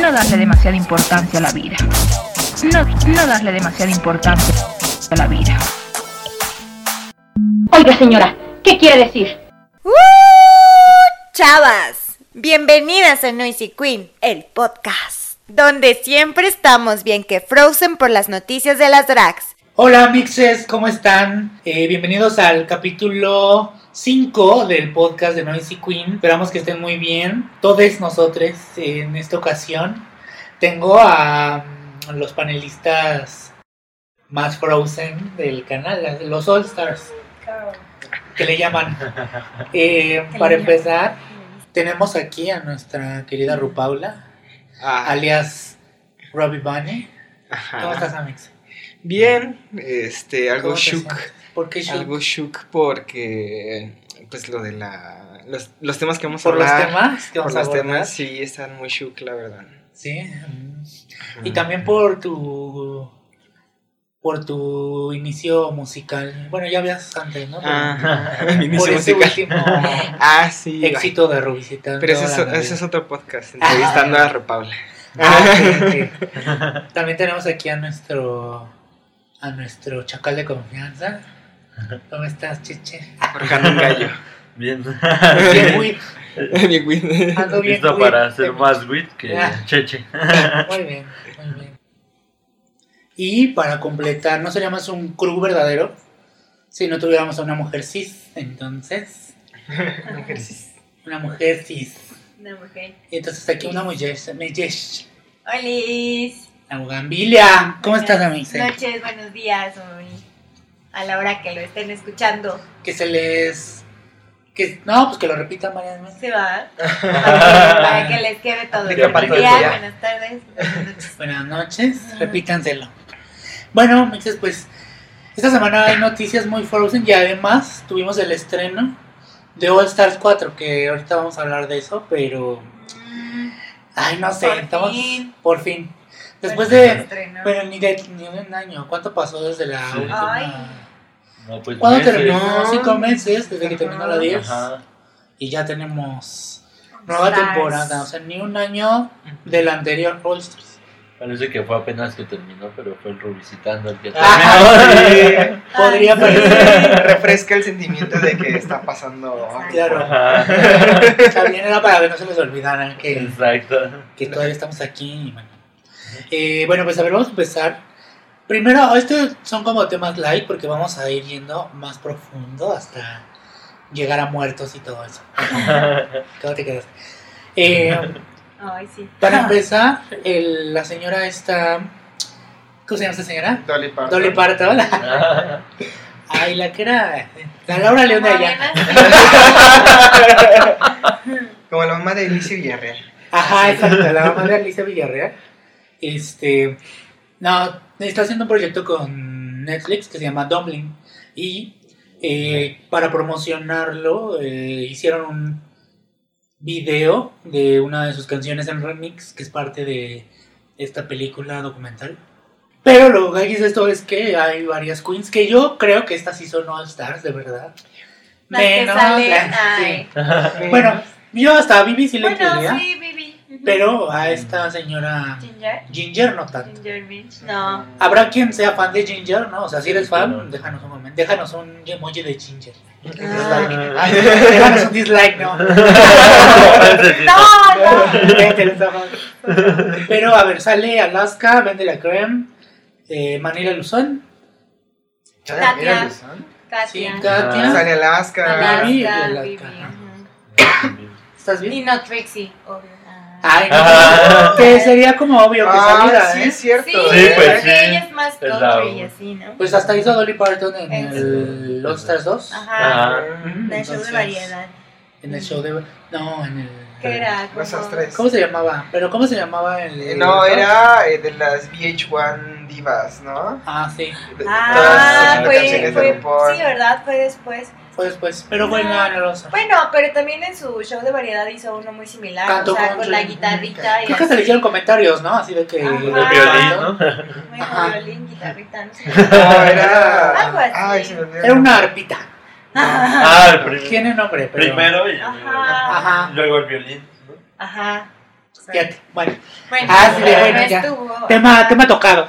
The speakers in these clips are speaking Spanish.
no darle demasiada importancia a la vida. No, no darle demasiada importancia a la vida. Oiga, señora, ¿qué quiere decir? ¡Uh! Chavas, bienvenidas a Noisy Queen, el podcast, donde siempre estamos bien que Frozen por las noticias de las drags. Hola mixes, ¿cómo están? Eh, bienvenidos al capítulo 5 del podcast de Noisy Queen. Esperamos que estén muy bien. Todos nosotros en esta ocasión. Tengo a mm, los panelistas más Frozen del canal, los All Stars, que le llaman. Eh, para empezar, tenemos aquí a nuestra querida Rupaula, Ah, alias Robbie Bunny. ¿Cómo estás, Amix? Bien, este, algo ¿Cómo te shook. ¿Por qué shook? Algo shook porque, pues lo de la, los, los temas que vamos a ¿Por los hablar. temas que Por vamos a los abordar? temas, sí, están muy shook, la verdad. Sí. Y también por tu por tu inicio musical. Bueno, ya habías antes, ¿no? Ajá, por inicio ese último Ah, sí. éxito de Rubicita. Pero ese es, ese es otro podcast, entrevistando a Repaula. Ah, También tenemos aquí a nuestro a nuestro chacal de confianza. ¿Cómo estás, Chiche? Forjando un gallo. Bien. Bien, muy, Bien, güey. ando bien. Listo para hacer más wit que Ah. Cheche. Muy bien, muy bien. Y para completar, no seríamos un crew verdadero si no tuviéramos a una mujer cis. Entonces, una mujer cis. Una mujer. Y entonces aquí una mujer, mujer, Olis. La Bugambilia. ¿Cómo estás, amiga? Buenas noches, buenos días, a la hora que lo estén escuchando. Que se les... Que, no, pues que lo repitan varias veces. Se va. Para que les quede todo. Todo. buenas tardes, buenas noches. Buenas noches, repítanselo. Bueno, mixes, pues esta semana hay noticias muy Frozen y además tuvimos el estreno de All Stars 4, que ahorita vamos a hablar de eso, pero Mm, ay, no sé, Por estamos fin. por fin. Después Bueno, de pero ni de ni un año, ¿cuánto pasó desde la Sí. última? Ay. No, pues ¿Cuándo meses. terminó? Cinco meses desde que terminó la 10 Ajá. y ya tenemos nueva Stars. temporada, o sea, ni un año del anterior All Stars. Parece que fue apenas que terminó, pero fue el revisitando el que Ajá, terminó. sí, podría Ay, parecer. Refresca el sentimiento de que está pasando. Claro. Ajá. También era para que no se les olvidara que, Exacto. que todavía estamos aquí. y Bueno. Eh, bueno, pues a ver, vamos a empezar. Primero, estos son como temas light porque vamos a ir yendo más profundo hasta llegar a muertos y todo eso. ¿Cómo te quedas? Eh, Ay, sí. para empezar, el- la señora esta. ¿Cómo se llama esta señora? Dolly Parton. Dolly Parton. Ay, la que era. La Laura León de allá. Como la mamá de Alicia Villarreal. Ajá, exacto, la mamá de Alicia Villarreal. Este, no, está haciendo un proyecto con Netflix que se llama Dumpling. Y eh, para promocionarlo, eh, hicieron un video de una de sus canciones en remix, que es parte de esta película documental. Pero lo que hay de esto es que hay varias queens que yo creo que estas sí son All Stars, de verdad. Las que Menos salen, la- ay. sí. Bueno, yo hasta a Vivi sí le Bueno, entendía. sí, Vivi. Pero a esta señora Ginger. Ginger no tanto. Ginger Minch. No. Habrá quien sea fan de Ginger, ¿no? O sea, si eres fan, déjanos un momento. Déjanos un emoji de Ginger. Ah. Ay, déjanos un dislike, ¿no? No, no. Pero a ver, sale Alaska, Vende la Creme, eh, Manila Luzón, Katia. sí, Katia. Katia. Sale Alaska. Y Alaska, Alaska. Vivi. Ujú. ¿Estás Y bien? no Trixie, obvio. Ay, no. Ah. Que sería como obvio que Ah, saliera, sí, ¿eh? es cierto. Sí, Sí, pues, porque sí. ella es más Es la- country y así, ¿no? Pues hasta hizo Dolly Parton en En el All Stars 2. Ajá. Ujú, De show de variedad. En el show de. No, en el. ¿Qué era? Esas tres. ¿Cómo se llamaba? ¿Pero cómo se llamaba el.? Eh, No, era eh, de las VH1 divas, ¿no? Ah, sí. De- Ah, todas fue, fue, sí, ¿verdad? Fue después. Fue después. Pero fue en la en el All Stars. Bueno, pero también en su show de variedad hizo uno muy similar, Cantó o sea, country. con la guitarrita y Creo que se le hicieron comentarios, ¿no? Así de que. Ajá. De violín, ¿no? Muy Ajá. violín, guitarrita, no sé. No, era. Algo así. Ay, se me. Era una arpita. Ah, el prim- Tiene nombre, pero. primero y Ajá. Ajá. luego el violín. ¿no? Ajá. Fíjate, bueno, Bueno, Ah, sí, bueno, no ya. estuvo. tema, tema tocado.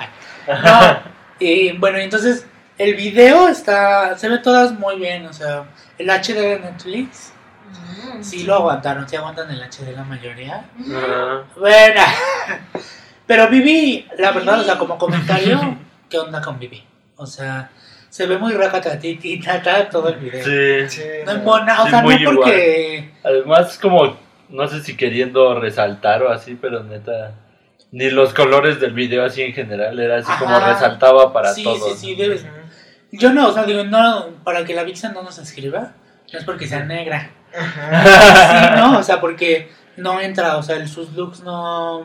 No, y bueno, entonces el video está, se ve todas muy bien, o sea, el HD de Netflix, Mm. sí lo aguantaron, sí aguantan el HD la mayoría. Ah, Bueno, pero Vivi, la verdad, o sea, como comentario, ¿qué onda con Vivi? O sea, se ve muy racatatitita todo el video. sí. Sí, No es no. mona, o Sí, sea, no porque... Además, como, no sé si queriendo resaltar o así, pero neta, ni los colores del video así en general, era así como resaltaba para sí, todos. sí, sí, debes. Yo no, o sea, digo, no, para que la Vixen no nos escriba, no es porque sea negra. Sí, no, o sea, porque no entra, o sea, el- sus looks no,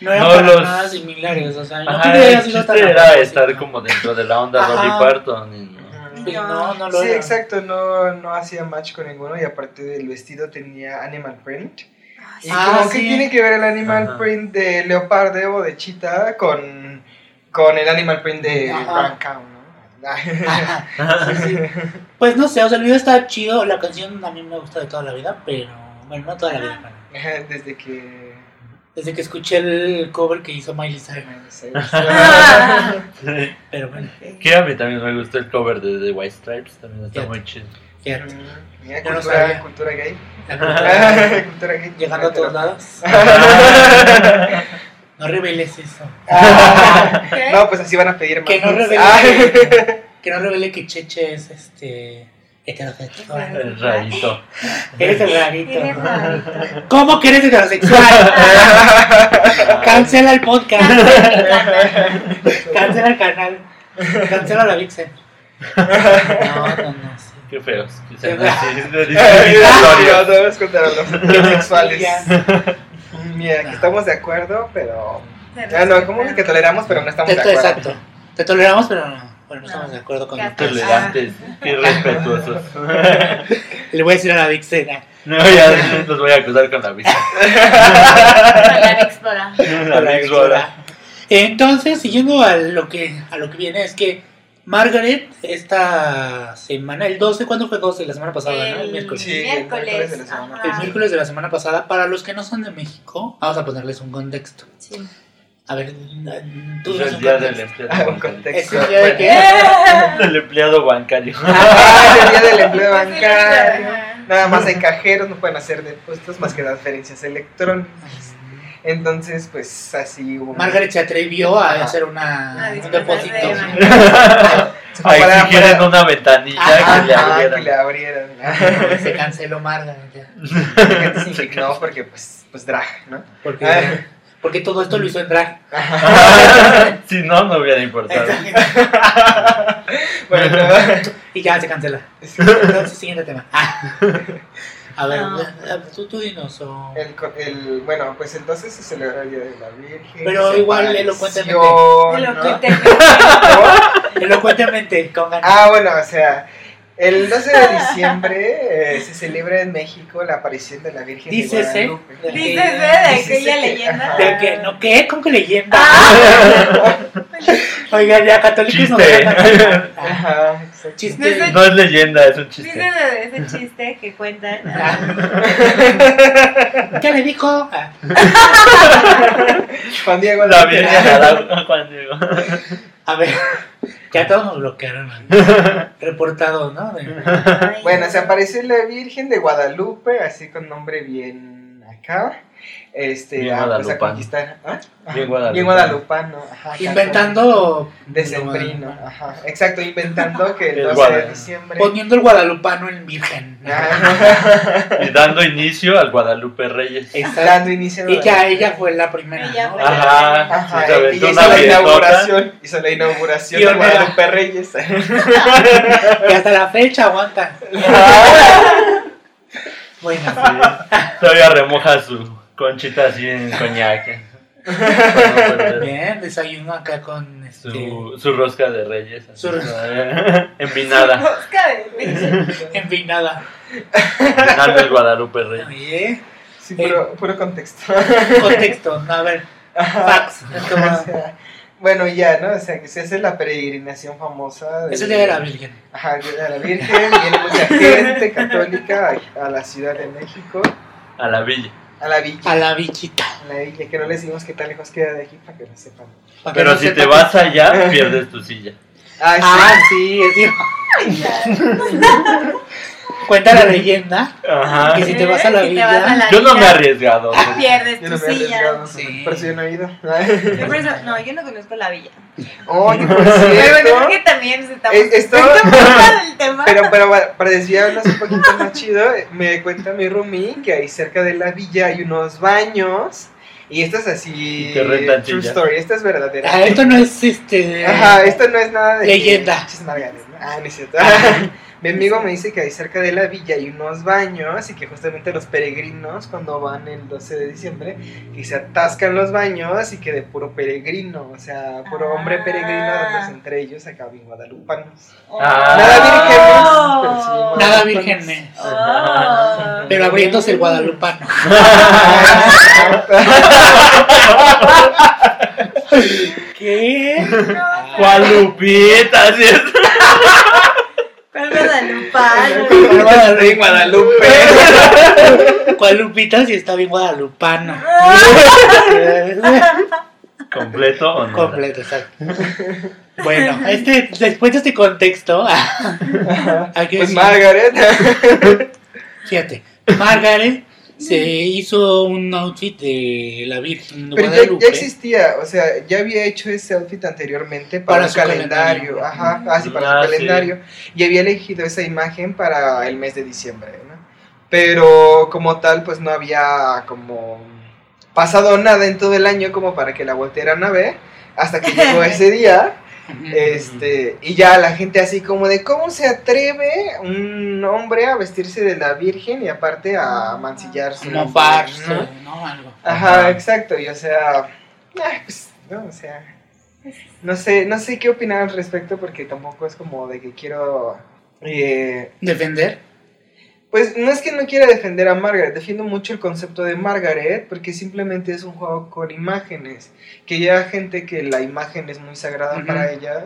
no eran No para los- nada similares, o sea, no Ajá, que el chiste tan era estar como dentro de la onda. Dolly Parton. y no. No, no lo Sí, era. exacto, no, no hacía match con ninguno y aparte del vestido tenía animal print. Y Ah, como que sí. tiene que ver el animal Ajá. print de leopardo o de chita con, con el animal print de Ajá. Brown ¿no? Sí, sí. Pues no sé, o sea, el video está chido, la canción a mí me gusta de toda la vida, pero, bueno, no toda la vida, Desde que... Desde que escuché el cover que hizo Miley Cyrus, pero bueno, Que a mí también me gustó el cover de The White Stripes, también está Fíjate. muy chido. fíjate, Mira, Yo no cultura, sabía. cultura gay. la cultura, cultura gay. llegando a todos lados, no reveles eso. ¿Qué? No, pues así van a pedir más. Que no revele Ah. que, que no revele que Cheche es este heterosexual. El rarito. Eres el Eres rarito. ¿Cómo que eres heterosexual? Cancela el podcast. Cancela el canal. Cancela la Vixen. No, no, no. sí. Qué feos. Qué sean feo. así, de Ay, discriminatorios. no, debes contar los sexuales. Ya. Mira, que estamos de acuerdo, pero. Ah, no. ¿cómo que toleramos, pero no estamos Te- de acuerdo? Exacto. Te toleramos, pero no. Bueno, no No. estamos de acuerdo con esto. Tolerantes y respetuosos. Le voy a decir a la Vixen. ah, No, ya los voy a acusar con la. Con la Explora. La Brother. Entonces, siguiendo a lo que a lo que viene es que Margaret esta semana, el 12, ¿cuándo fue 12? La semana pasada, ¿no? El miércoles. Sí, el miércoles. de la semana. El miércoles de la semana pasada, para los que no son de México, vamos a ponerles un contexto. Sí. A ver, tú Es das el día del. Ah, empleado bancario. contexto. ¿Es el día de qué? Del empleado bancario. Ah, el día del empleo Ajá. bancario. Nada más hay cajeros, no pueden hacer depósitos más que transferencias electrónicas. Entonces, pues así hubo. Margaret se atrevió a Ajá. hacer una, A un depósito. de Se fue A para- para- una ventanilla Ajá, que le abrieran. que le abrieran. Se canceló Margaret. ya. La gente se indignó porque, pues, pues drag, ¿no? Porque, Ah. porque todo esto lo hizo en drag. si no, no hubiera importado. Bueno, y ya se cancela. Entonces, siguiente tema. A ver, No. tú, tú dinos. O... El, el, bueno, pues entonces se celebra el Día de la Virgen. Pero igual elocuentemente. ¿no? Elocuentemente. Elocuentemente, con ganas. Ah, bueno, o sea, el 12 de diciembre eh, se celebra en México la aparición de la Virgen Dícese. de Guadalupe. Dícese de aquella Dícese que- leyenda. ¿De qué? ¿No qué? ¿Con qué leyenda? Ah. Oiga, ya católicos no Ajá. Chiste. Desde- No es leyenda, es un Dice chiste. de ese chiste que cuentan. Ah. ¿Qué le dijo? Ah. Juan Diego La Virgen. Juan Diego. A ver, ya todos nos bloquearon. ¿no? Reportados, ¿no? De- Bueno, se apareció la Virgen de Guadalupe, así con nombre bien acá. Este, Bien a, pues, conquistar. ¿ah? Ajá, Bien guadalupano. Bien guadalupano. Ajá, Inventando. Decembrino. Ajá, exacto, inventando que el El 12 de diciembre. Poniendo el guadalupano en virgen. Ajá. Y dando inicio al Guadalupe Reyes. Exacto. Dando inicio a- Ella, ella fue la primera. Ella ¿no? fue Ajá. Ajá, se y hizo una la inauguración, hizo la inauguración de Pionera. Guadalupe Reyes. Y hasta la fecha aguanta. Bueno, Sí. Todavía remoja su conchita así en coñac. Bien, desayuno acá con este. Su, su rosca de reyes. así, Su- todavía Envinada. Rosca de leche. En fin, nada. Llenando el Guadalupe Reyes. Oye, Sí, puro, puro contexto. contexto, no, a ver, fax. bueno, ya, ¿no? O sea, que se hace la peregrinación famosa. Es el día de la Virgen. Ajá, el día de la Virgen. Viene mucha gente católica a, a la Ciudad de México. A la villa. A la villa. a la bichita. A la villa, que no les decimos qué tan lejos queda de aquí para que lo sepan. Para Pero no si sepa te vas allá, pierdes tu silla. Ah, sí. Sí, es cierto. Cuenta la leyenda Ajá. que si te vas a la Si te vas a villa. la Yo no me he arriesgado. Pierdes Yo tu no me he silla. arriesgado. Sí. Por eso yo no he ido. Yo por eso- no, yo no conozco la villa. Oye, por Pero bueno, creo que también estamos Es- esto- del tema. Pero, pero para- para desviarnos un poquito más chido, me cuenta mi roomie que ahí cerca de la villa hay unos baños. Y esto es así. True silla. story, esto es verdadera. Ah, esto no es este. Ajá, esto no es nada de. Leyenda. ¿no? Ah, no es cierto. Mi amigo me dice que ahí cerca de la villa hay unos baños y que justamente los peregrinos cuando van el 12 de diciembre que se atascan los baños y que de puro peregrino, o sea, puro hombre Ah. peregrino entre ellos acaban guadalupanos. Ah. Nada vírgenes, pero sí Nada virgen, Oh. pero abriéndose el guadalupano. ¿Qué? ¿Cuál. ¿Cuál guadalupano? Guadalupe. ¿Cuál Lupita si está bien guadalupano? ¿Completo o no? Completo, exacto. Bueno, este, después de este contexto, hay que Pues Margaret. fíjate, Margaret se hizo un outfit de la Virgen de Pero ya, Guadalupe. ya existía, o sea, ya había hecho ese outfit anteriormente para, Para un su calendario, calendario. ajá, ah, sí, para Ah, su sí. calendario, y había elegido esa imagen para el mes de diciembre, ¿no? Pero como tal, pues no había como pasado nada en todo el año como para que la voltearan a ver, hasta que llegó ese día. Este, y ya la gente así como de cómo se atreve un hombre a vestirse de la Virgen y aparte a mancillar su mofarse, ¿no? ¿no? Algo. Ajá, Ajá. exacto, y o sea, ah, pues, no, o sea, no sé, no sé qué opinar al respecto porque tampoco es como de que quiero, eh, Defender. Pues no es que no quiera defender a Margaret, defiendo mucho el concepto de Margaret porque simplemente es un juego con imágenes, que ya gente que la imagen es muy sagrada para ellas,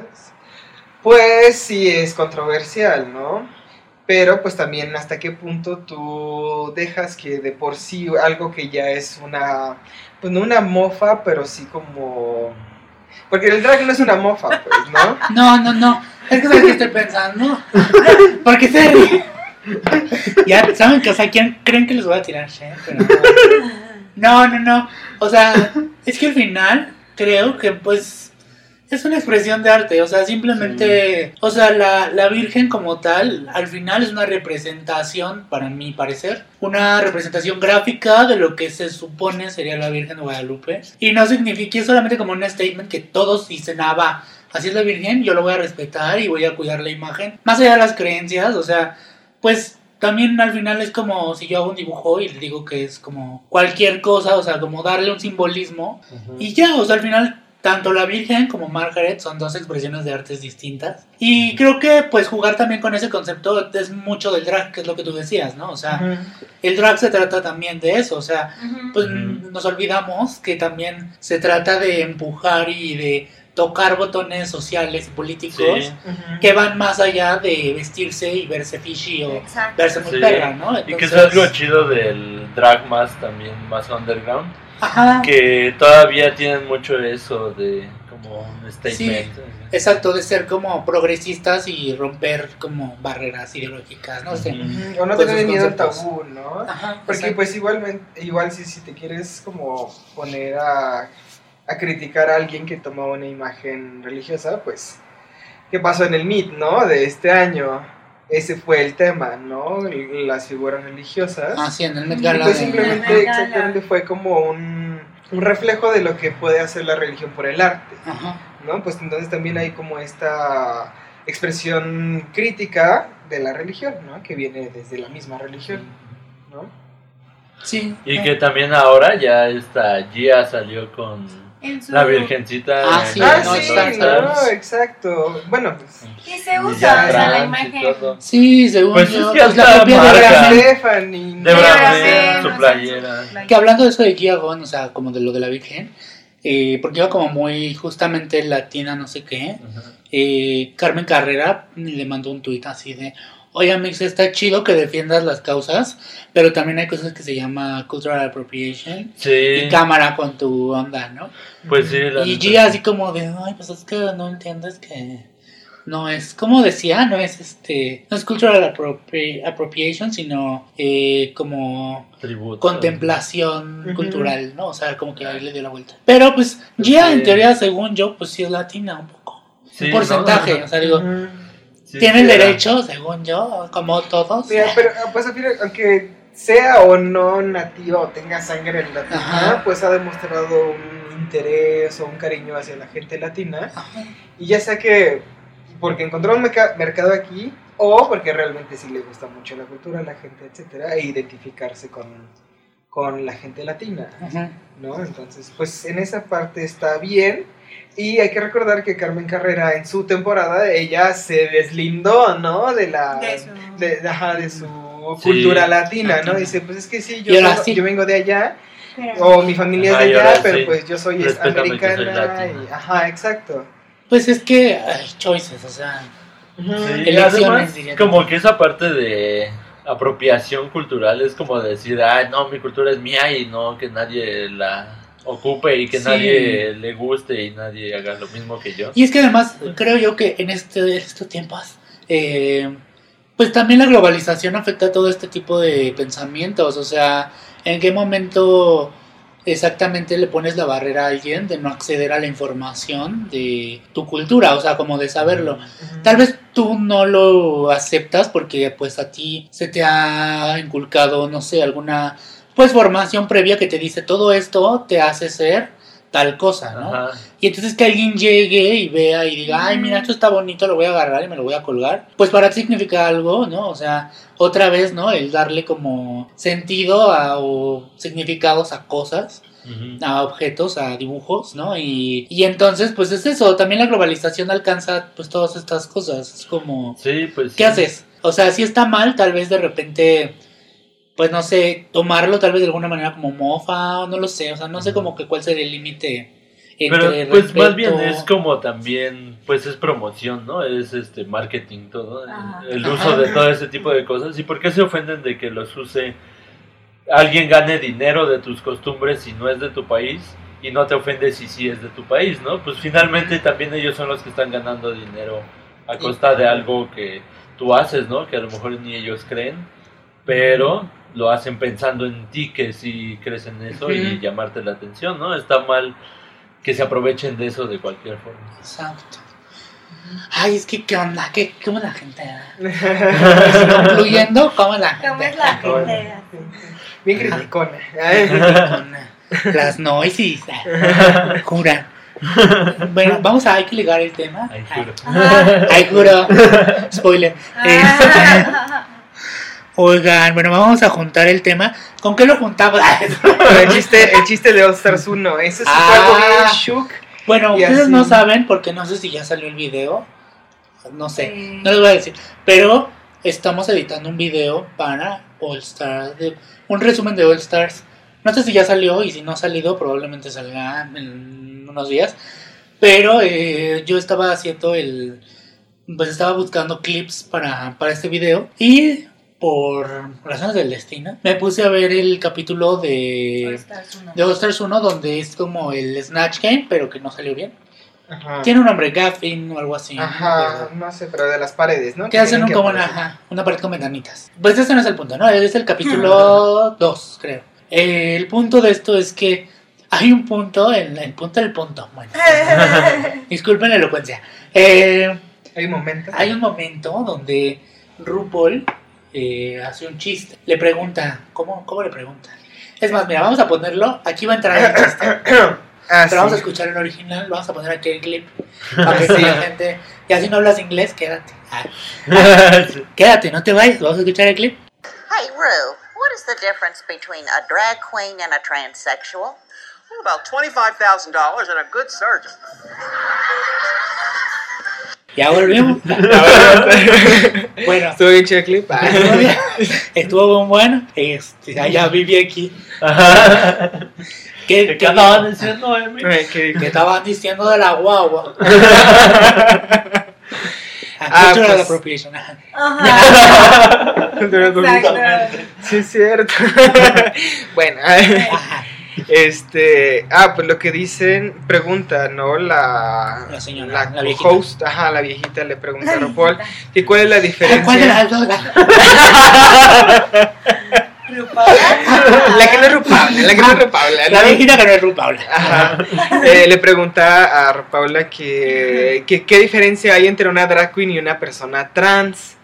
pues sí es controversial, ¿no? Pero pues también hasta qué punto tú dejas que de por sí algo que ya es una, pues no una mofa, pero sí como... Porque el drag no es una mofa, pues, ¿no? No, no, no. Es que sabes qué estoy pensando. Porque se ríe. Ya saben que, o sea, ¿quién creen que les voy a tirar? Pero no, no, no. O sea, es que al final creo que pues es una expresión de arte. O sea, simplemente, o sea, la, la Virgen como tal, al final es una representación, para mi parecer, una representación gráfica de lo que se supone sería la Virgen de Guadalupe. Y no significa, es solamente como un statement que todos dicen, ah, va, así es la Virgen, yo lo voy a respetar y voy a cuidar la imagen. Más allá de las creencias, o sea, pues también al final es como si yo hago un dibujo y le digo que es como cualquier cosa, o sea, como darle un simbolismo. Y ya, o sea, al final tanto la Virgen como Margaret son dos expresiones de artes distintas. Y creo que pues jugar también con ese concepto es mucho del drag, que es lo que tú decías, ¿no? O sea, Ujú. el drag se trata también de eso, o sea, pues Ujú. nos olvidamos que también se trata de empujar y de tocar botones sociales y políticos Sí. Que van más allá de vestirse y verse fishy o Exacto. verse muy Sí. perra, ¿no? Y que Entonces- eso es lo chido del drag más también, más underground. Ajá. Que todavía tienen mucho eso de como un statement. Exacto, de ser como progresistas y romper como barreras ideológicas, no. Ujú. O no tener miedo al tabú, ¿no? Ajá, Porque exacto. pues igualmente, igual si, si te quieres como poner a, a criticar a alguien que toma una imagen religiosa, pues, ¿qué pasó en el MIT, no? De este año. Ese fue el tema, ¿no? Las figuras religiosas. Ah, sí, en el Gala pues simplemente, Gala. exactamente, fue como un, un reflejo de lo que puede hacer la religión por el arte. Ajá. ¿no? Pues entonces también hay como esta expresión crítica de la religión, ¿no? Que viene desde la misma religión, ¿no? Sí. Y que también ahora ya esta Gia salió con En su- la Virgencita. Ah, sí, ah, no, sí, no, exacto. Bueno, pues Y se usa, o sea, la imagen. Sí, según Pues yo, es que pues la propia. Debra Mel, Stephanie. De Mel, su playera. que hablando de eso de Gon, o sea, como de lo de la Virgen, eh, porque iba como muy justamente latina, no sé qué, eh, Carmen Carrera le mandó un tuit así de, oye, Mix, está chido que defiendas las causas, pero también hay cosas que se llama cultural appropriation. Sí, Y cámara con tu onda, ¿no? pues sí. la Y. Gia así como de, ay, pues es que no entiendes que no es, como decía, no es este, no es cultural appropri- appropriation, sino eh, como Tributo. contemplación cultural, ¿no? O sea, como que ahí le dio la vuelta. Pero pues Gia Sí. en teoría, según yo, pues sí es latina un poco. Sí, un porcentaje, ¿no? o sea, digo. Sí, tiene el sí, era. derecho, según yo, como todos. Mira, pero pues al final, aunque sea o no nativa o tenga sangre en latina, Ajá. pues ha demostrado un interés o un cariño hacia la gente latina. Ajá. Y ya sea que porque encontró un mercado aquí o porque realmente sí le gusta mucho la cultura, la gente, etcétera, e identificarse con, con la gente latina, Ajá. ¿no? Entonces, pues en esa parte está bien. Y hay que recordar que Carmen Carrera en su temporada, ella se deslindó, ¿no? De la... De su- de, de- ajá, de su Sí, cultura latina, ¿no? Dice, pues es que sí, yo, ahora soy- sí. yo vengo de allá, Pero- o mi familia Ajá, es de allá, ahora pero sí. pues yo soy soy americana. latina. y- ajá, exacto. Pues es que hay choices, o sea, Sí, Elecciones, y además, como que esa parte de apropiación cultural es como decir, ay, no, mi cultura es mía y no que nadie la ocupe y que Sí. nadie le guste y nadie haga lo mismo que yo. Y es que además creo yo que en, este, estos tiempos, eh, pues también la globalización afecta a todo este tipo de pensamientos. O sea, ¿en qué momento exactamente le pones la barrera a alguien de no acceder a la información de tu cultura? O sea, como de saberlo. Tal vez tú no lo aceptas porque pues a ti se te ha inculcado, no sé, alguna pues formación previa que te dice todo esto te hace ser tal cosa, ¿no? Ajá. Y entonces que alguien llegue y vea y diga, ay, mira, esto está bonito, lo voy a agarrar y me lo voy a colgar. Pues para ti significa algo, ¿no? O sea, otra vez, ¿no? El darle como sentido a, o significados a cosas, a objetos, a dibujos, ¿no? Y, y entonces, pues es eso, también la globalización alcanza pues todas estas cosas. Es como, Sí, pues. ¿qué sí. haces? O sea, si está mal, tal vez de repente... Pues no sé, tomarlo tal vez de alguna manera como mofa, no lo sé, o sea, no sé como que cuál sería el límite Pero pues más bien es como también, pues es promoción, ¿no? Es este marketing todo, Ajá. el uso de todo ese tipo de cosas. ¿Y por qué se ofenden de que los use alguien gane dinero de tus costumbres si no es de tu país? Y no te ofende si sí es de tu país, ¿no? Pues finalmente también ellos son los que están ganando dinero a costa de algo que tú haces, ¿no? Que a lo mejor ni ellos creen, pero lo hacen pensando en ti que sí crees en eso y Ujú. llamarte la atención, ¿no? Está mal que se aprovechen de eso de cualquier forma. Exacto. Ay, es que qué onda, qué, cómo la gente. Concluyendo, cómo la gente. ¿Cómo es la gente? Bien criticona. Con las noises. Jura. Bueno, vamos a hay que ligar el tema. Ay, juro. Ay, juro. Spoiler. Ah. Oigan, bueno, vamos a juntar el tema. ¿Con qué lo juntamos? El chiste, el chiste de All Stars 1, ese es Ah. algo bien shook. Bueno, Y ustedes así. no saben porque no sé si ya salió el video. No sé, no les voy a decir. Pero estamos editando un video para All Stars, de- un resumen de All Stars. No sé si ya salió y si no ha salido probablemente salga en unos días. Pero eh, yo estaba haciendo el... Pues estaba buscando clips para, para este video y por razones del destino me puse a ver el capítulo de... De All Stars 1 donde es como el Snatch Game, pero que no salió bien. Ajá. Tiene un nombre, Gaffin o algo así. Ajá, ¿no? no sé, pero de las paredes, ¿no? Que hacen un, que como una, ajá, una pared con ventanitas. Pues ese no es el punto, ¿no? Es el capítulo 2, creo. Eh, el punto de esto es que hay un punto, el, el punto del punto. Bueno, disculpen la elocuencia. Eh, Hay un momento. hay un momento donde RuPaul eh, hace un chiste. Le pregunta, ¿cómo, ¿cómo le pregunta? Es más, mira, vamos a ponerlo. Aquí va a entrar el chiste. Ah, Pero vamos a sí. escuchar el original, vamos a poner aquí el clip. Para que sí, la gente. Ya si no hablas inglés, quédate. Ah, quédate, no te vayas, vamos a escuchar el clip. Hey, Rue, what is the difference between a drag queen and a transsexual? About $25,000 and a good surgeon. Ya volvimos. bueno, Estuvo bien chido el clip. Ah. estuvo muy bueno. Este, ya, ya viví aquí. ¿Qué, ¿Qué qué- andaban diciendo, Emi? Qué- que estaban diciendo de la guagua? Ah, Cultural pues- appropriation. ajá. Ajá. Exacto. Sí, es cierto. bueno, Ajá. Este. Ah, pues lo que dicen, pregunta, ¿no? La. La señora, la viejita. host, ajá, la viejita le pregunta a RuPaul que cuál es la diferencia. ¿Cuál de las dos? la- La que no es RuPaul, la que no es RuPaul. La ¿no? viejita que no es RuPaul. Ajá. Eh, le pregunta a Paula que, que qué diferencia hay entre una drag queen y una persona trans.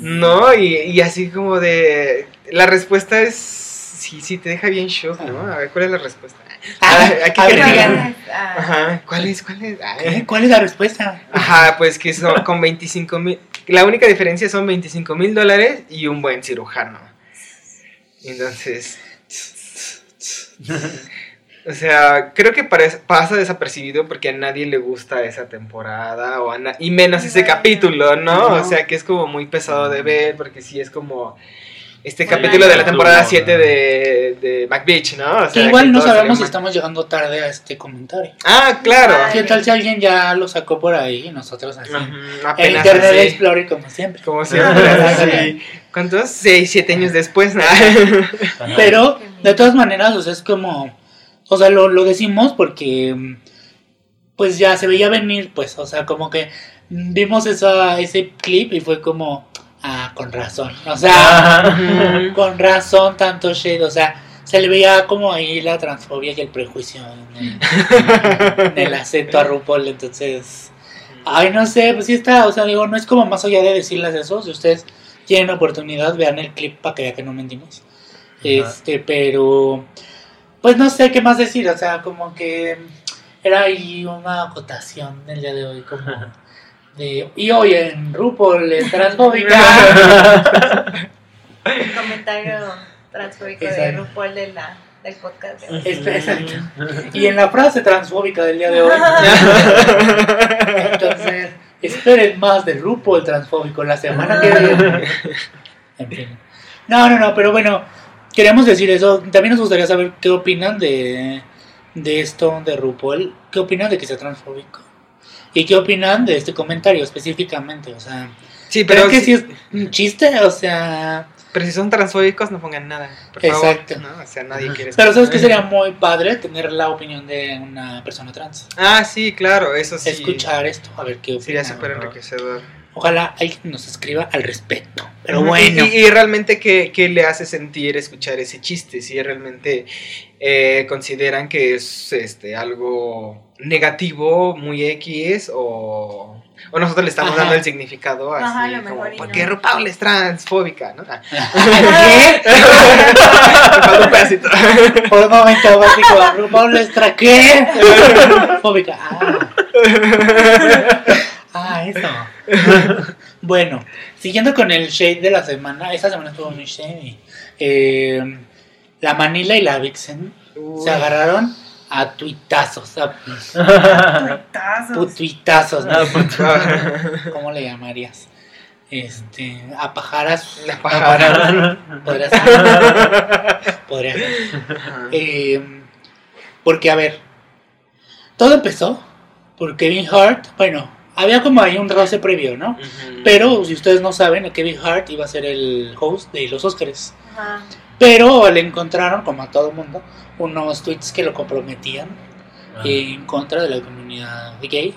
¿No? Y, y así como de... La respuesta es... Sí, sí, te deja bien shock, ¿no? A ver, ¿cuál es la respuesta? Ah, hay que a ver, creer. díganme. Ajá, ¿cuál es? ¿Cuál es? Ay. ¿Qué? ¿Cuál es la respuesta? Ajá, pues que son con 25 mil... La única diferencia son 25 mil dólares y un buen cirujano. Entonces... O sea, creo que parece- pasa desapercibido porque a nadie le gusta esa temporada o a y menos ese capítulo, ¿no? No. O sea, que es como muy pesado de ver porque sí es como este Bueno, capítulo de la temporada 7 de, de McBeach, ¿no? O Que sea, igual que no sabemos si estamos llegando tarde a este comentario. Ah, claro. Ay. ¿Qué tal si alguien ya lo sacó por ahí y nosotros así? Ujú, El apenas Internet así, Explorer como siempre. como siempre, así. ¿Cuántos? Seis, siete años después, ¿no? Pero de todas maneras, o sea, es como, o sea, lo, lo decimos porque pues ya se veía venir, pues, o sea, como que vimos esa, ese clip y fue como, ah, con razón, o sea, con razón tanto shade, o sea, se le veía como ahí la transfobia y el prejuicio en el, en el acento a RuPaul, entonces, ay, no sé, pues sí está, o sea, digo, no es como más allá de decirles eso, si ustedes tienen oportunidad, vean el clip para que vean que no mentimos. Este, pero pues no sé qué más decir, o sea, como que era ahí una acotación el día de hoy, como de, y hoy en RuPaul transfóbica. El comentario transfóbico de. RuPaul de la, del podcast. de. Este, exacto. Y en la frase transfóbica del día de hoy, entonces, esperen más de RuPaul transfóbico la semana que viene. En fin. No, no, no, pero bueno, queremos decir eso. También nos gustaría saber qué opinan de, de esto de RuPaul. ¿Qué opinan de que sea transfóbico? ¿Y qué opinan de este comentario específicamente? O sea, Sí, ¿creen pero que sí es un chiste? O sea, Pero si son transfóbicos, no pongan nada. Por favor, Exacto. ¿no? O sea, nadie quiere pero ¿sabes que sería muy padre tener la opinión de una persona trans? Ah, sí, claro, eso sí. Escuchar esto, a ver qué Sería opina. súper enriquecedor. Ojalá alguien nos escriba al respecto. Pero bueno. Y, y realmente, ¿qué, qué le hace sentir escuchar ese chiste? Si realmente eh, consideran que es este algo negativo, muy X, o, o nosotros le estamos Ajá. dando el significado así, Ajá, a lo como, mejor y porque no. RuPaul es transfóbica, ¿no? Ah, ¿Qué? Por un momento básico, RuPaul Lestra, ¿qué? Fóbica. Ah. Ah, eso. Bueno, siguiendo con el shade de la semana, esta semana estuvo muy shady. Eh, la Manila y la Vixen se agarraron a tuitazos, a Tuitazos. tuitazos, ¿no? ¿Cómo le llamarías? Este, a pajaras. La pajara. Podría ser. Podría ser. Eh, porque, a ver, todo empezó por Kevin Hart. Bueno, había como ahí un roce previo, ¿no? Pero si ustedes no saben, Kevin Hart iba a ser el host de los Oscars. Pero le encontraron, como a todo mundo, unos tweets que lo comprometían en contra de la comunidad gay.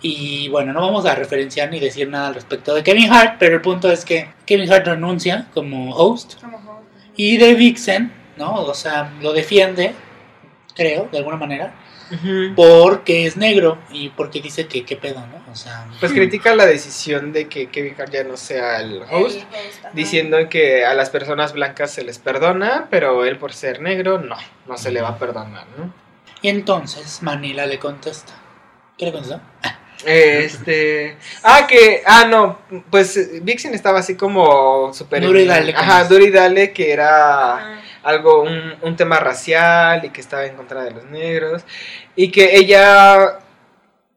Y bueno, no vamos a referenciar ni decir nada al respecto de Kevin Hart, pero el punto es que Kevin Hart renuncia como host Como host. y de Vixen, ¿no? O sea, lo defiende, creo, de alguna manera, Porque es negro y porque dice que qué pedo, ¿no? O sea, Pues critica la decisión de que Kevin Hart ya no sea el host. El host, ajá. diciendo que a las personas blancas se les perdona, pero él por ser negro no, no se le va a perdonar, ¿no? y entonces Manila le contesta. ¿Qué le contestó? Este, ah que, ah no, pues Vixen estaba así como súper, Duro y dale ajá, duro y dale que era Ajá. Algo un, un tema racial y que estaba en contra de los negros y que ella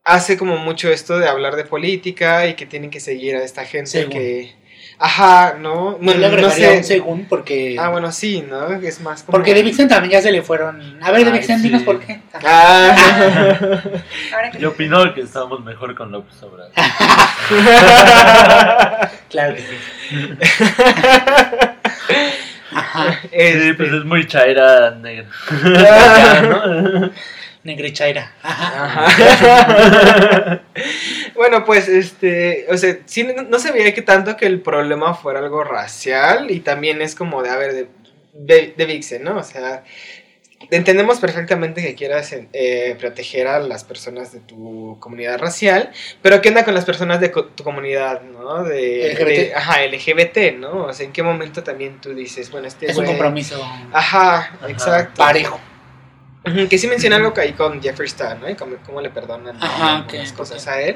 hace como mucho esto de hablar de política y que tienen que seguir a esta gente Según. que Ajá, ¿no? Bueno, le no sé. un según porque... Ah, bueno, sí, ¿no? Es más como... Porque de Vixen también ya se le fueron... A ver, de Vixen, sí. dinos por qué. Ah. Ahora que Yo opino que estamos mejor con López Obrador. Claro que sí. Ajá. Sí, Este, pues es muy chaira negra. ¿no? Negrichaira. Ajá. Ajá. bueno, pues este, o sea, sí, no, no se veía que tanto que el problema fuera algo racial y también es como de, a ver, de, de, de Vixen, ¿no? O sea, entendemos perfectamente que quieras eh, proteger a las personas de tu comunidad racial, pero ¿qué onda con las personas de co- tu comunidad, ¿no? De, LGBT. de- ajá, LGBT, ¿no? O sea, ¿en qué momento también tú dices, bueno, este Es un compromiso Ajá, exacto. parejo. Que sí menciona algo que ahí con Jeffree Star, ¿no? Y cómo, cómo le perdonan. Ajá, algunas que- cosas que- a él.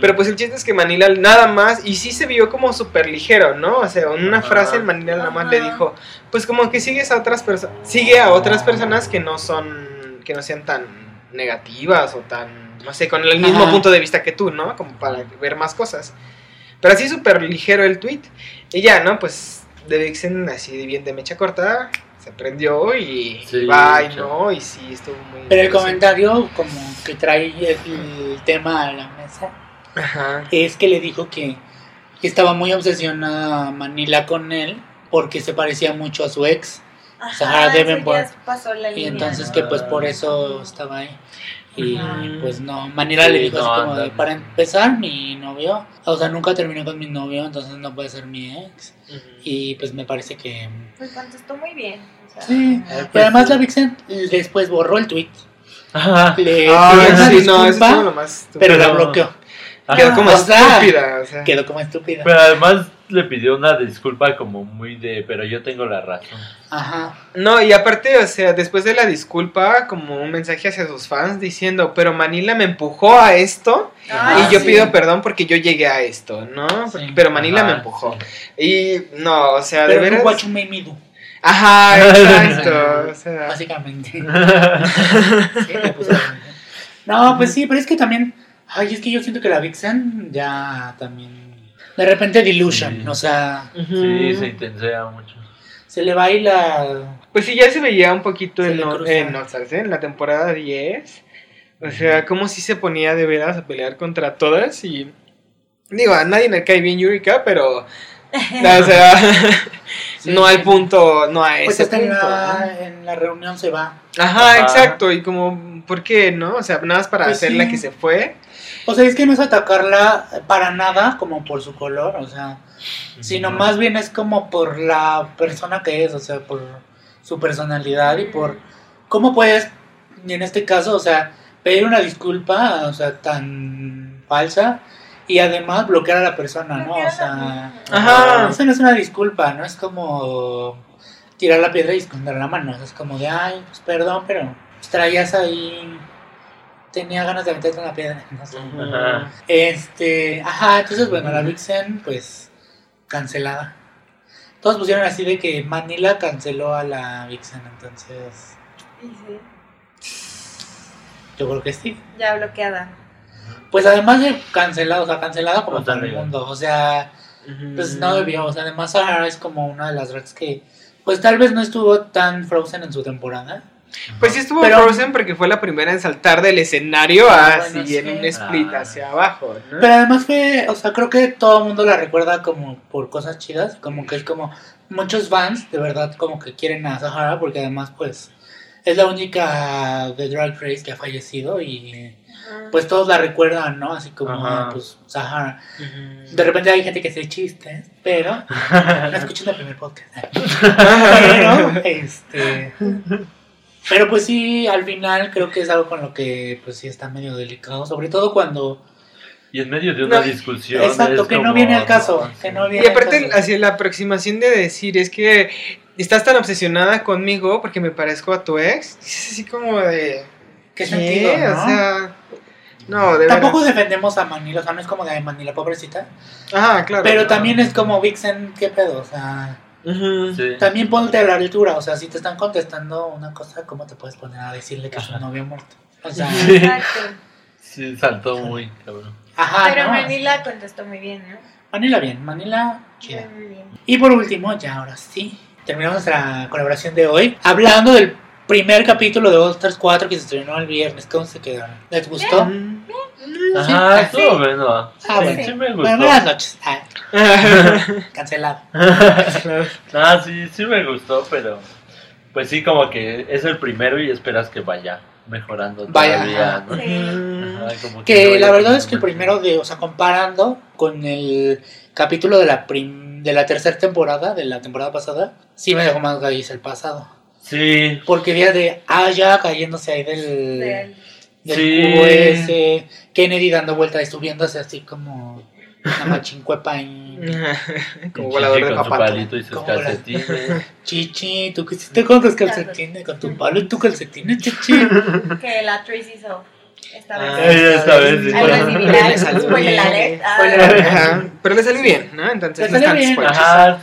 Pero pues el chiste es que Manila nada más, y sí se vio como súper ligero, ¿no? O sea, en una frase el Manila nada más le dijo, pues como que sigues a otras personas, sigue a otras personas que no son, que no sean tan negativas o tan, no sé, con el mismo punto de vista que tú, ¿no? Como para ver más cosas. Pero así súper ligero el tweet. Y ya, ¿no? Pues de Vixen así bien de mecha corta, se prendió y Sí, bye, sí. ¿no? Y sí, estuvo muy... Pero el comentario como que trae el, el tema a la mesa Ajá. es que le dijo que, que estaba muy obsesionada Manila con él porque se parecía mucho a su ex Ajá, Sahara Davenport. ya pasó la y línea. entonces que pues por eso estaba ahí. Y pues no, Manila le dijo no, así como de, para empezar mi novio, o sea, nunca terminé con mi novio, entonces no puede ser mi ex. Y pues me parece que... Pues contestó muy bien. o sea, Sí, Eh, y pues, además la Vixen después borró el tweet. Ajá. Le Ah, pidió una sí, no, eso lo más estúpido. pero la bloqueó. Quedó como O sea, estúpida, o sea. Quedó como estúpida. Pero además le pidió una disculpa como muy de, pero yo tengo la razón. Ajá. No, y aparte, o sea, después de la disculpa, como un mensaje hacia sus fans diciendo, pero Manila me empujó a esto Ay, y yo sí. pido perdón porque yo llegué a esto, ¿no? Sí. Pero Manila me empujó. sí. Y no, o sea, Pero de veras. what you made me do, Ajá, exacto. o sea, básicamente. Sí, le puso la- no, pues sí, pero es que también. Ay, es que yo siento que la Vixen ya también. De repente delusion, Sí. o sea. Sí, se intensea mucho. se le va ahí la. Pues sí, ya se veía un poquito en, no, en ¿eh? en la temporada 10. O sea, como si se ponía de veras a pelear contra todas y... Digo, a nadie le cae bien Yurika, pero... o sea, Sí, no sí. al punto, no a Pues ese punto. la, en la reunión se va. ¿no? Ajá, Ajá. exacto, y como, ¿por qué, no? O sea, nada más para Pues hacer sí. la que se fue. O sea, es que no es atacarla para nada como por su color, o sea, sino más bien es como por la persona que es, o sea, por su personalidad y por cómo puedes, y en este caso, o sea, pedir una disculpa, o sea, tan falsa y además bloquear a la persona, ¿no? O sea, Ajá. eso no es una disculpa, ¿no? Es como tirar la piedra y esconder la mano, o sea, es como de, ay, pues perdón, pero pues, traías ahí, tenía ganas de meterte una piedra, no sé. Ajá. Este, ajá, entonces bueno, la Vixen, pues, cancelada. Todos pusieron así de que Manila canceló a la Vixen, entonces Sí, sí, yo creo que sí. Ya bloqueada. Pues además de cancelada, o sea, cancelada como todo el mundo, o sea, pues no debió, o sea, además Sahara es como una de las drags que, pues tal vez no estuvo tan frozen en su temporada. Pues sí estuvo Pero- Frozen porque fue la primera en saltar del escenario Ah, así bueno, sí. en un split Ah. hacia abajo, ¿no? Pero además fue, o sea, creo que todo el mundo la recuerda como por cosas chidas, como que es como muchos fans de verdad como que quieren a Sahara porque además pues es la única de Drag Race que ha fallecido y pues todos la recuerdan, ¿no? Así como, Ajá. ah, pues Sahara. De repente hay gente que hace chistes, pero no escuchen el primer podcast. pero, este... Pero pues sí, al final creo que es algo con lo que pues sí está medio delicado, sobre todo cuando... Y en medio de una No, discusión. Exacto, es que no viene al caso, que no viene Y aparte, así la aproximación de decir es que estás tan obsesionada conmigo porque me parezco a tu ex. Es así como de. ¿Qué sentido, no? O sea. No, de Tampoco veras. defendemos a Manila, o sea, no es como de "Ay, Manila, pobrecita. Ajá, claro. Pero también es como Vixen, ¿qué pedo? O sea. Sí. también ponte a la altura. O sea, si te están contestando una cosa, ¿cómo te puedes poner a decirle que su novio ha muerto? O sea, Exacto. Sí, saltó muy cabrón. ajá, Pero ¿no? Manila contestó muy bien, ¿no? Manila bien, Manila chida. Y por último, ya ahora sí, terminamos nuestra colaboración de hoy hablando del primer capítulo de All Stars 4 que se estrenó el viernes. ¿Cómo se quedaron? ¿Les gustó? Mm. Ajá, estuvo bueno. Ah, Sí, bueno. sí me gustó. Bueno, buenas noches. Ah, cancelado. ah, sí, sí me gustó, pero pues sí, como que es el primero y esperas que vaya mejorando Vaya, todavía, ajá. ¿no? Sí. Ajá, como Que no la verdad es que el primero de, o sea, comparando con el capítulo de la prim- de la tercera temporada, de la temporada pasada, sí me dejó más gallis el pasado. Sí, Porque día de Aya cayéndose ahí del, Del- del Sí. cubo ese, Kennedy dando vueltas y subiéndose así como una machincuepa y Como volador de con su papato. palito y sus calcetines. Chichi, ¿tú qué hiciste con tus calcetines? Con tu palo y tu calcetines, Chichi. Que la Tracy hizo esta Ah, vez. Ella esta vez sí. Ah. Pero le salió bien, ¿no? Entonces Le no bien. spoilers. Ajá.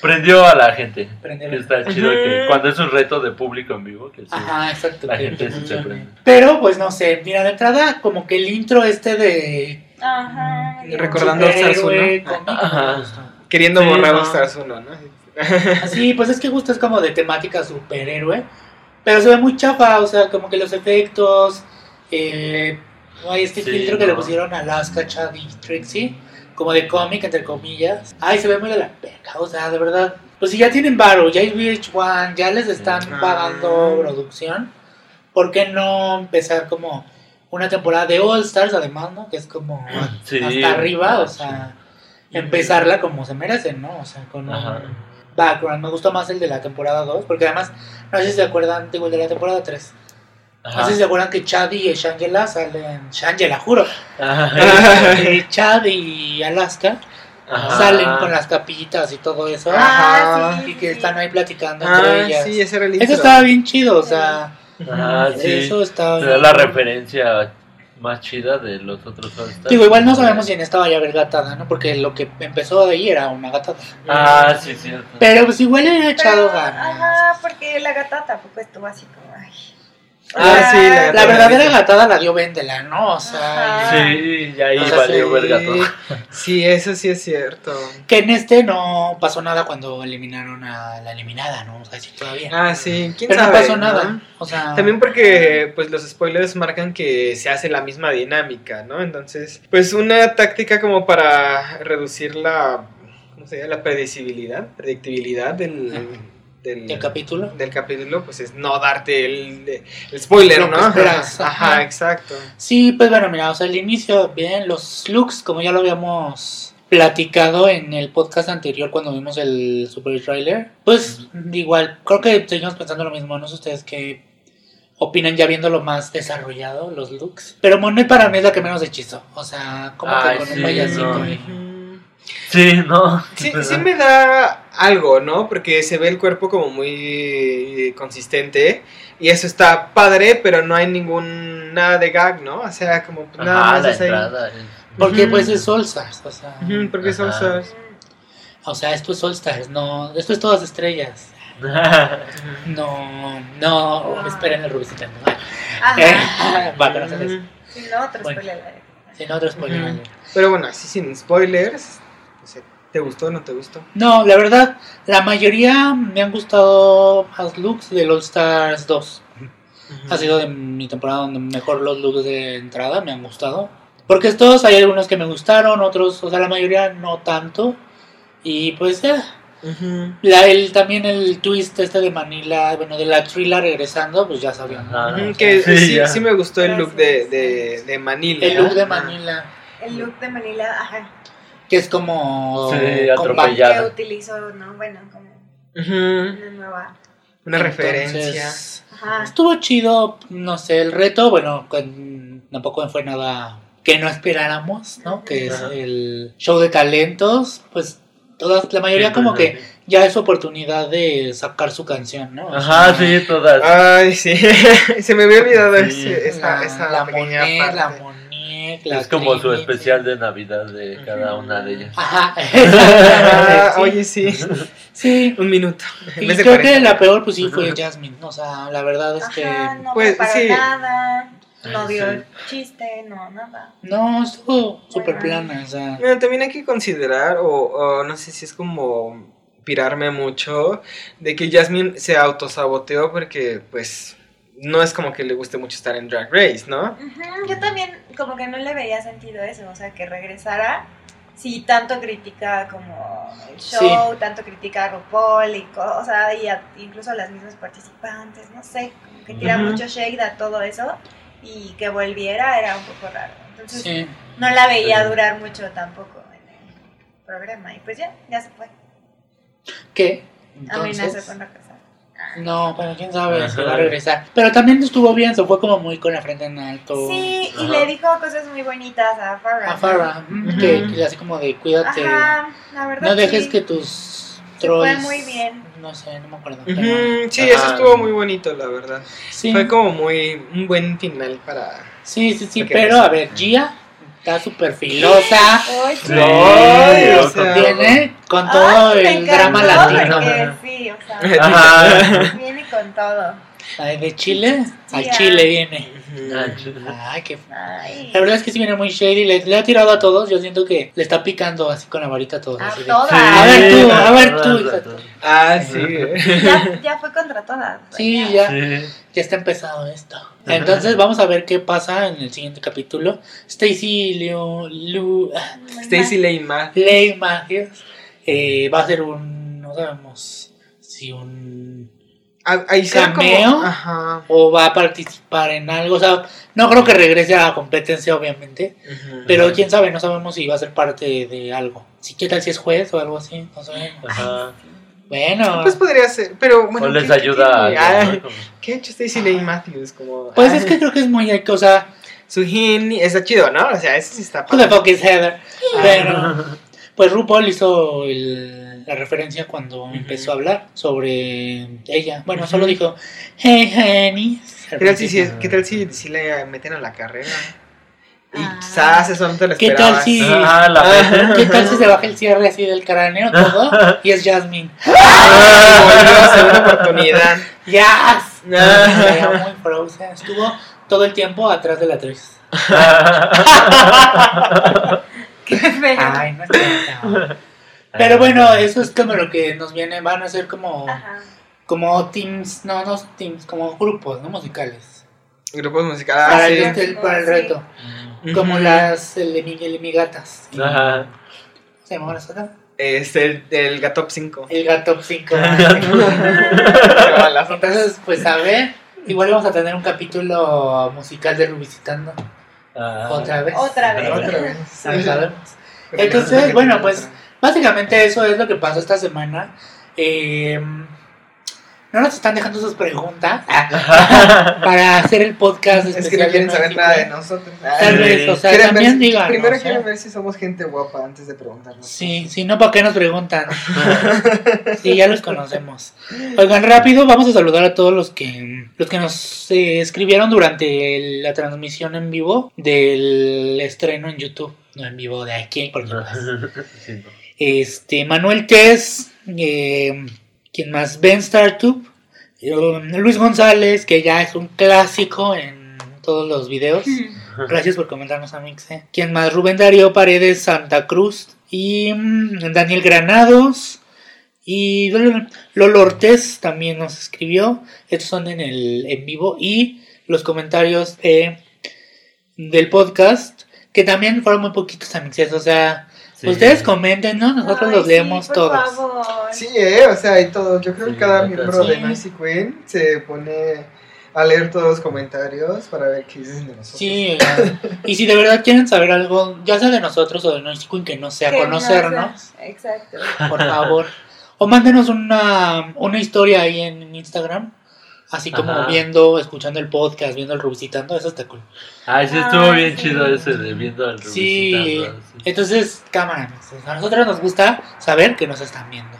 Prendió a la gente. Prendió. Que está chido que cuando es un reto de público en vivo, que sí. Ajá, exacto. La que- gente sí se prende. Pero, pues no sé, mira, de entrada, como que el intro este de. Ajá. Recordando All Stars superhéroe, 1. cómic, Ajá. me gustó. Queriendo Sí, borrar no. Stars 1, ¿no? Sí, pues es que justo es como de temática superhéroe. Pero se ve muy chafa, o sea, como que los efectos. Eh, ay, este Sí, filtro que le pusieron a Alaska, Chad y Trixie. Como de cómic, entre comillas. Ay, se ve muy de la peca, o sea, de verdad. Pues si ya tienen varo, ya hay VH1, ya les están Ah. pagando producción. ¿Por qué no empezar como una temporada de All Stars, además, ¿no? Que es como Sí. hasta arriba, o sea, empezarla como se merece, ¿no? O sea, con Ajá. un background. Me gustó más el de la temporada 2, porque además, no sé si se acuerdan, digo, el de la temporada 3. No Ajá. sé si se acuerdan que Chad y Shangela salen, Shangela, juro, Ajá. que Chad y Alaska Ajá. salen con las capillitas y todo eso. Ah, sí. Y que están ahí platicando entre Ah, ellas. sí, ese era el Eso estaba bien chido, o sea, Ajá, sí. eso estaba Te da bien la referencia más chida de los otros. Digo, igual no sabemos si en esta vaya a haber gatada, ¿no? Porque lo que empezó de ahí era una gatada. Ah, sí, cierto. Pero pues igual le ha echado ganas. Ajá, porque la gata tampoco estuvo así como. Ah, sí, la, La verdadera gatada la dio Vendela, ¿no? O sea, Ajá. Sí, y ahí O sea, valió sí, verga todo. Sí, eso sí es cierto. que en este no pasó nada cuando eliminaron a la eliminada, ¿no? O sea, sí, todavía. Ah, sí, quién Pero sabe. no pasó ¿no? nada. O sea, También porque pues los spoilers marcan que se hace la misma dinámica, ¿no? Entonces, pues una táctica como para reducir la ¿cómo se llama? la predecibilidad, predictibilidad del del, el capítulo. del capítulo, pues es no darte el, el spoiler, Lo ¿no? esperas, Ajá, ajá. exacto. Sí, pues bueno, mira, o sea, el inicio, bien, los looks, como ya lo habíamos platicado en el podcast anterior cuando vimos el super trailer, pues igual, creo que seguimos pensando lo mismo, no sé ustedes qué opinan ya viéndolo más desarrollado, los looks. Pero Monet para mí es la que menos hechizó, o sea, como Ay, que con sí, un payasito no. Ahí. Sí, no. Sí, sí me da algo, ¿no? Porque se ve el cuerpo como muy consistente y eso está padre, pero no hay ningún nada de gag, ¿no? O sea, como pues, nada Ajá, más la es ahí. entrada. es- Porque Ujú. pues es All Stars, o sea, Ujú, porque son Ajá. stars. o sea, esto es All Stars, no, esto es todas estrellas. No, no, esperen el Rubicita. no. Ajá. Va, pero no Ujú. Si no, otro Bueno. spoiler alert. Si no, otro spoiler. Pero bueno, así sin spoilers, ¿te gustó o no te gustó? No, la verdad, la mayoría me han gustado más looks del All Stars 2. Ha sido de mi temporada donde mejor los looks de entrada me han gustado. Porque estos hay algunos que me gustaron, otros, o sea, la mayoría no tanto. Y pues ya. Ujú. La, el, también el twist este de Manila, bueno, de la Trilla regresando, pues ya sabían. O sea, que sí, sí, ya. sí me gustó el look de, de, de Manila. el look de. Manila, El look de Manila, ajá. Que es como... Sí, compacto. atropellado. Que utilizó, ¿no? Bueno, como una nueva. Una Entonces, referencia. Ajá. Estuvo chido, no sé, el reto, bueno, con- tampoco fue nada que no esperáramos, ¿no? Que es el show de talentos, pues todas, la mayoría como que ya es su oportunidad de sacar su canción, ¿no? O Ajá, sea, sí, todas. Ay, sí. Se me había olvidado Sí. ese- esa, la, esa la pequeña Monet, la la es como su especial de Navidad de cada una de ellas. Ajá, Ah, exactamente, sí. Oye, sí. Sí, Un minuto. Y creo 40. que la peor pues sí fue Jasmine, o sea, la verdad es que... Ajá, no Pues, sí. nada. No dio sí. chiste, no, nada. No, estuvo súper plana, o sea. Bueno, también hay que considerar, o, o no sé si es como pirarme mucho, de que Jasmine se autosaboteó porque, pues, no es como que le guste mucho estar en Drag Race, ¿no? Ujú, Yo también como que no le veía sentido eso, o sea, que regresara. Si tanto critica como el show, tanto critica a RuPaul, y co- o sea, y a- incluso a las mismas participantes, no sé, como que tira mucho shade a todo eso y que volviera era un poco raro. Entonces Sí. no la veía Sí. durar mucho tampoco en el programa y pues ya, ya se fue. ¿Qué? Amenazó Entonces. con regresar. No, pero quién sabe si va a regresar. Pero también estuvo bien, se fue como muy con la frente en alto. Sí, y Ajá. le dijo cosas muy bonitas a Farrah. A Farrah, que, que le hace como de cuídate. Ajá, la verdad No dejes sí. que tus Se fue trolls. muy bien. No sé, no me acuerdo. pero- Ujú, Sí, Ajá. eso estuvo muy bonito, la verdad. Sí, Fue como muy un buen final para... sí, sí, sí, pero a ver, Gia está súper filosa. Ay, Sí, o sea, Viene con todo el drama latino. porque sí, o sea, Ajá. viene con todo. Ay, De Chile al Gia. Chile viene. Ujú. chido. Ay, qué Ay. La verdad es que sí viene muy shady, le, le ha tirado a todos, yo siento que le está picando así con la varita a todos. A así de, todas. A ver tú, a ver tú, todas, hija. todas. Ah, sí. Ya, ya fue contra todas. Sí, ya, Sí. ya está empezado esto. Entonces vamos a ver qué pasa en el siguiente capítulo. Stacy Leo, Lu, Stacy Matthews eh, va a ser un, no sabemos si un, Ahí será como- ¿Cameo? Ajá. o va a participar en algo, o sea, no creo que regrese a la competencia obviamente, Ujú. pero quién sabe, no sabemos si va a ser parte de algo. Si qué tal si es juez o algo así, no sé. Ajá. Bueno, Pues podría ser, pero bueno. o les ¿qué- qué ayuda tiene? a Ah. Como- ¿Qué ha hecho Stacy Lane Matthews? Como, pues ah, es que creo que es muy, o sea, Su hin está chido, ¿no? O sea, ese sí está who the padre. fuck is Heather? Pero, pues RuPaul hizo el- la referencia cuando empezó a hablar sobre ella. Bueno, solo dijo, hey, honey. ¿Qué tal si, si- qué tal si, si le meten a la carrera? Y Ah. quizás eso no te lo ¿Qué tal si- Ah, la Ah. ¿Qué tal si se baja el cierre así del cráneo todo? Y es Jasmine. Ah, segunda oportunidad. ¡Yes! Ah. Era muy frozen. Estuvo todo el tiempo atrás de la actriz. Qué feo. Ay, no es cierto. Pero bueno, eso es como lo que nos viene. Van a ser como, Ajá. como teams, no, no teams, como grupos, ¿no? Musicales. Grupos musicales. Ah, para, sí. el, para el Sí. reto. Como Ujú. las elemi- elemigatas. Ajá. ¿Se llamaban las otras? Este, el, el Gatop 5. El gato 5. Entonces, Entonces, pues a ver, igual vamos a tener un capítulo musical de Revisitando Ah. otra vez. Otra vez. Otra vez. Entonces, bueno, pues básicamente eso es lo que pasó esta semana. Eh, no nos están dejando sus preguntas para hacer el podcast Es que no quieren saber nada de nosotros. Tal Sí. vez, o sea, Quieren también digan. Primero quieren ver si somos gente guapa antes de preguntarnos. Sí, si no, ¿para qué nos preguntan? Sí, ya los conocemos. Oigan, rápido, vamos a saludar a todos los que los que nos eh, escribieron durante el- la transmisión en vivo del estreno en YouTube. No en vivo de aquí, porque Sí, no. Este, Manuel Tess, eh, ¿quién más? Ben Startup, eh, Luis González, que ya es un clásico en todos los videos. Gracias por comentarnos, Amixe. ¿Quién más? Rubén Darío Paredes Santa Cruz y mm, Daniel Granados. Y Lolo Ortiz también nos escribió. Estos son en el en vivo. Y los comentarios eh, del podcast, que también fueron muy poquitos, Amixes. O sea, Sí. Ustedes comenten, ¿no? Nosotros Ay, los sí, leemos por todos. favor. Sí, eh, o sea, y todo. Yo creo que Sí, cada miembro de sí. Noisy Queen se pone a leer todos los comentarios para ver qué dicen de nosotros. Sí, y si de verdad quieren saber algo, ya sea de nosotros o de Noisy Queen, que no sea Que no conocernos, sea- Exacto. por favor. O mándenos una, una historia ahí en Instagram. Así como Ajá. viendo, escuchando el podcast, viendo el revisitando, eso está cool. Ay, sí, estuvo Ay, bien sí. chido ese de viendo al Sí, revisitando, sí. entonces, cámara, a nosotros nos gusta saber que nos están viendo.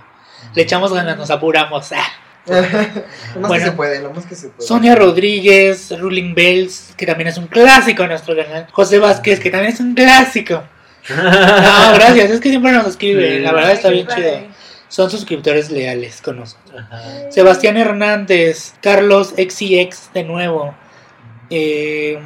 Le echamos ganas, nos apuramos. Ah. lo más Bueno. que se puede, lo más que se puede. Sonia Rodríguez, Ruling Bells, que también es un clásico en nuestro canal. José Vázquez, que también es un clásico. No, gracias, es que siempre nos escribe, Sí. la verdad está bien chido. Son suscriptores leales con nosotros. Ajá. Sebastián Hernández, Carlos XCX de nuevo, eh,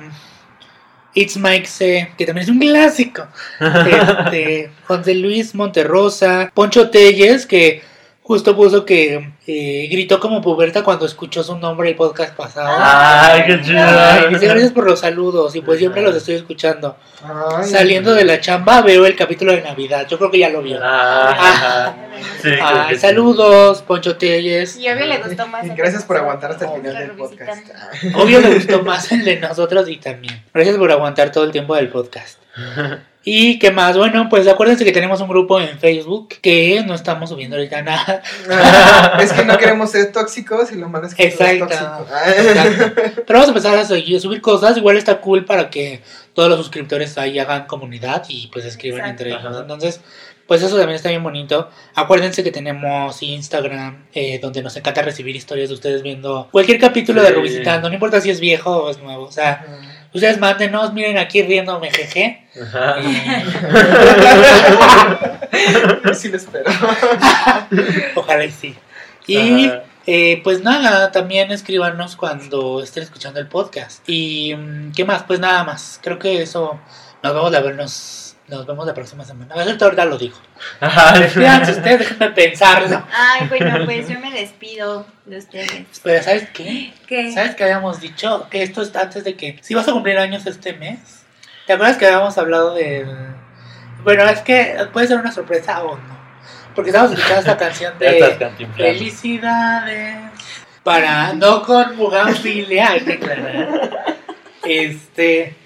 It's Mike C, que también es un clásico. Este, José Luis Monterrosa, Poncho Telles, que justo puso que eh, gritó como puberta cuando escuchó su nombre el podcast pasado. Ay, qué chido. Ay, dice gracias por los saludos y pues siempre los estoy escuchando. Ay, Saliendo de la chamba veo el capítulo de Navidad. Yo creo que ya lo vio. Ah, sí, Ay, que sí. saludos, Poncho Telles. Y obvio le gustó más. el Gracias por aguantar hasta el final del podcast. Obvio le gustó más el de nosotros y también. Gracias por aguantar todo el tiempo del podcast. Y qué más, bueno, pues acuérdense que tenemos un grupo en Facebook que no estamos subiendo ahorita nada. es que no queremos ser tóxicos y lo malo es que Exacto. tóxico. Exacto. Pero vamos a empezar a seguir- subir cosas. Igual está cool para que todos los suscriptores ahí hagan comunidad y pues escriban Exacto. entre ellos. Entonces, pues eso también está bien bonito. Acuérdense que tenemos Instagram, eh, donde nos encanta recibir historias de ustedes viendo cualquier capítulo de Sí. Revisitando, no importa si es viejo o es nuevo. O sea, ustedes mándenos, miren aquí riéndome, jeje. Ajá. sí lo espero. Ojalá y sí. Y eh, pues nada, también escríbanos cuando estén escuchando el podcast. Y mm, qué más, pues nada más. Creo que eso nos vamos a vernos. Nos vemos la próxima semana. A ver, ahorita lo digo. Despídanse ustedes, déjenme pensarlo. Ay, bueno, pues yo me despido de ustedes. Pero ¿sabes qué? ¿Qué? ¿Sabes que habíamos dicho? Que esto es antes de que... Si vas a cumplir años este mes. ¿Te acuerdas que habíamos hablado del... Bueno, es que puede ser una sorpresa o no. Porque estamos escuchando esta canción de... Felicidades. Para no con bugambilia, hay que aclarar. Este,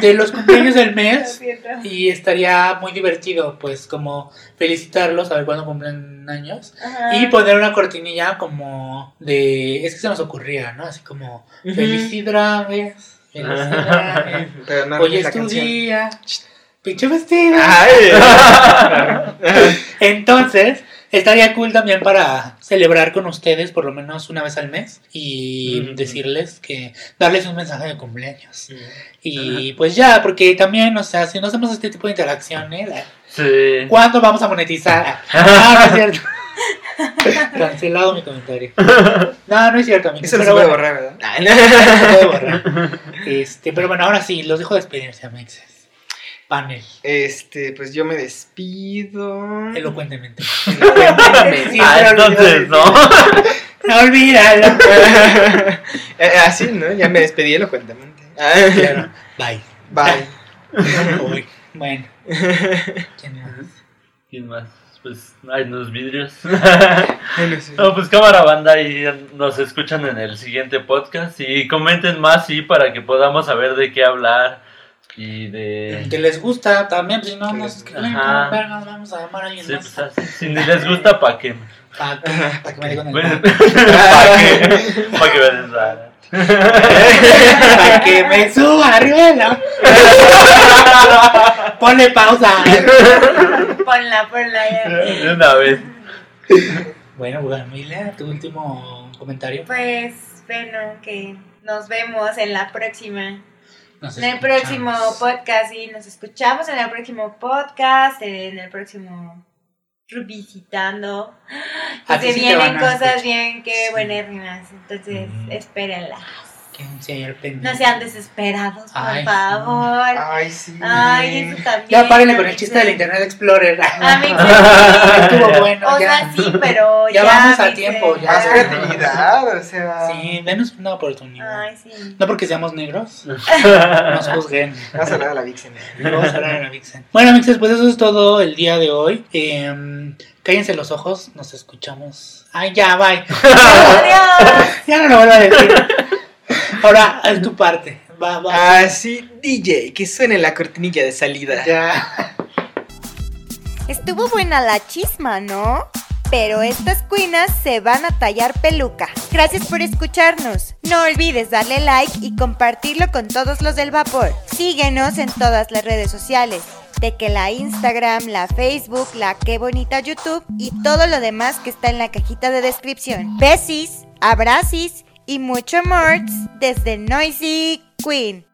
de los cumpleaños del mes. Y estaría muy divertido, pues, como felicitarlos, a ver cuándo cumplen años. Ajá. Y poner una cortinilla como de. Es que se nos ocurría, ¿no? Así como. Felicidades. Felicidades. No Hoy es tu canción. día. Pinche vestido. Entonces, estaría cool también para celebrar con ustedes por lo menos una vez al mes y decirles que darles un mensaje de cumpleaños. Y pues ya, porque también, o sea, si no hacemos este tipo de interacciones, Sí. ¿cuándo vamos a monetizar? Ah, no es cierto. Cancelado mi comentario. No, no es cierto, amigos. Eso no se puede bueno, borrar, ¿verdad? se puede borrar. Este, pero bueno, ahora sí, los dejo despedirse, amexes. Panel, Este, pues yo me despido. elocuentemente. Elocuentemente. Ah, entonces, ¿no? No olvídalo. Eh, Así, ¿no? Ya me despedí elocuentemente. Claro. Bye. Bye. Uy, bueno. ¿Quién más? ¿Quién más? Pues hay unos vidrios. No, pues cámara banda y nos escuchan en el siguiente podcast y comenten más, sí, para que podamos saber de qué hablar y de... Que les gusta también, pues, si no Que nos les- escriben, Ajá. ¿cómo vergas vamos a llamar a alguien Sí, más. pues, si ni les gusta, ¿para qué? Para que, pa' que me digan el. ¿Para qué? Para que rara. Para que me suba arriba. Ponle pausa. Ponla, ponla ya. De una vez. Bueno, Bugamila, tu último comentario. Pues, bueno, que nos vemos en la próxima. Nos En el próximo podcast, y nos escuchamos en el próximo podcast, en el próximo Revisitando. A Que ti se sí te van vienen cosas bien, que Sí. buenérrimas. Entonces, Ujú. espérenlas. No sean desesperados, por Ay, sí. favor. Ay, sí. Ay, eso también. Ya párenle con el chiste del Internet Explorer. A mí Estuvo bueno, O ya. sea, sí, pero Ya ya. vamos a tiempo, ya. Más creatividad, o sea. Sí, denos una oportunidad. Ay, sí. No porque seamos negros, nos juzguen. Vas a hablar a la Vixen. Vamos a hablar en la Vixen. Bueno, mixes, pues eso es todo el día de hoy. Eh, cállense los ojos, nos escuchamos. Ay, ya, bye. Adiós. ya no lo vuelvo a decir. Ahora, es tu parte. Va, va. Ah, sí, DJ, que suene la cortinilla de salida. Ya. Estuvo buena la chisma, ¿no? Pero estas cuinas se van a tallar peluca. Gracias por escucharnos. No olvides darle like y compartirlo con todos los del vapor. Síguenos en todas las redes sociales. De que la Instagram, la Facebook, la qué bonita YouTube y todo lo demás que está en la cajita de descripción. Besis, abracis y mucho more desde Noisy Queen.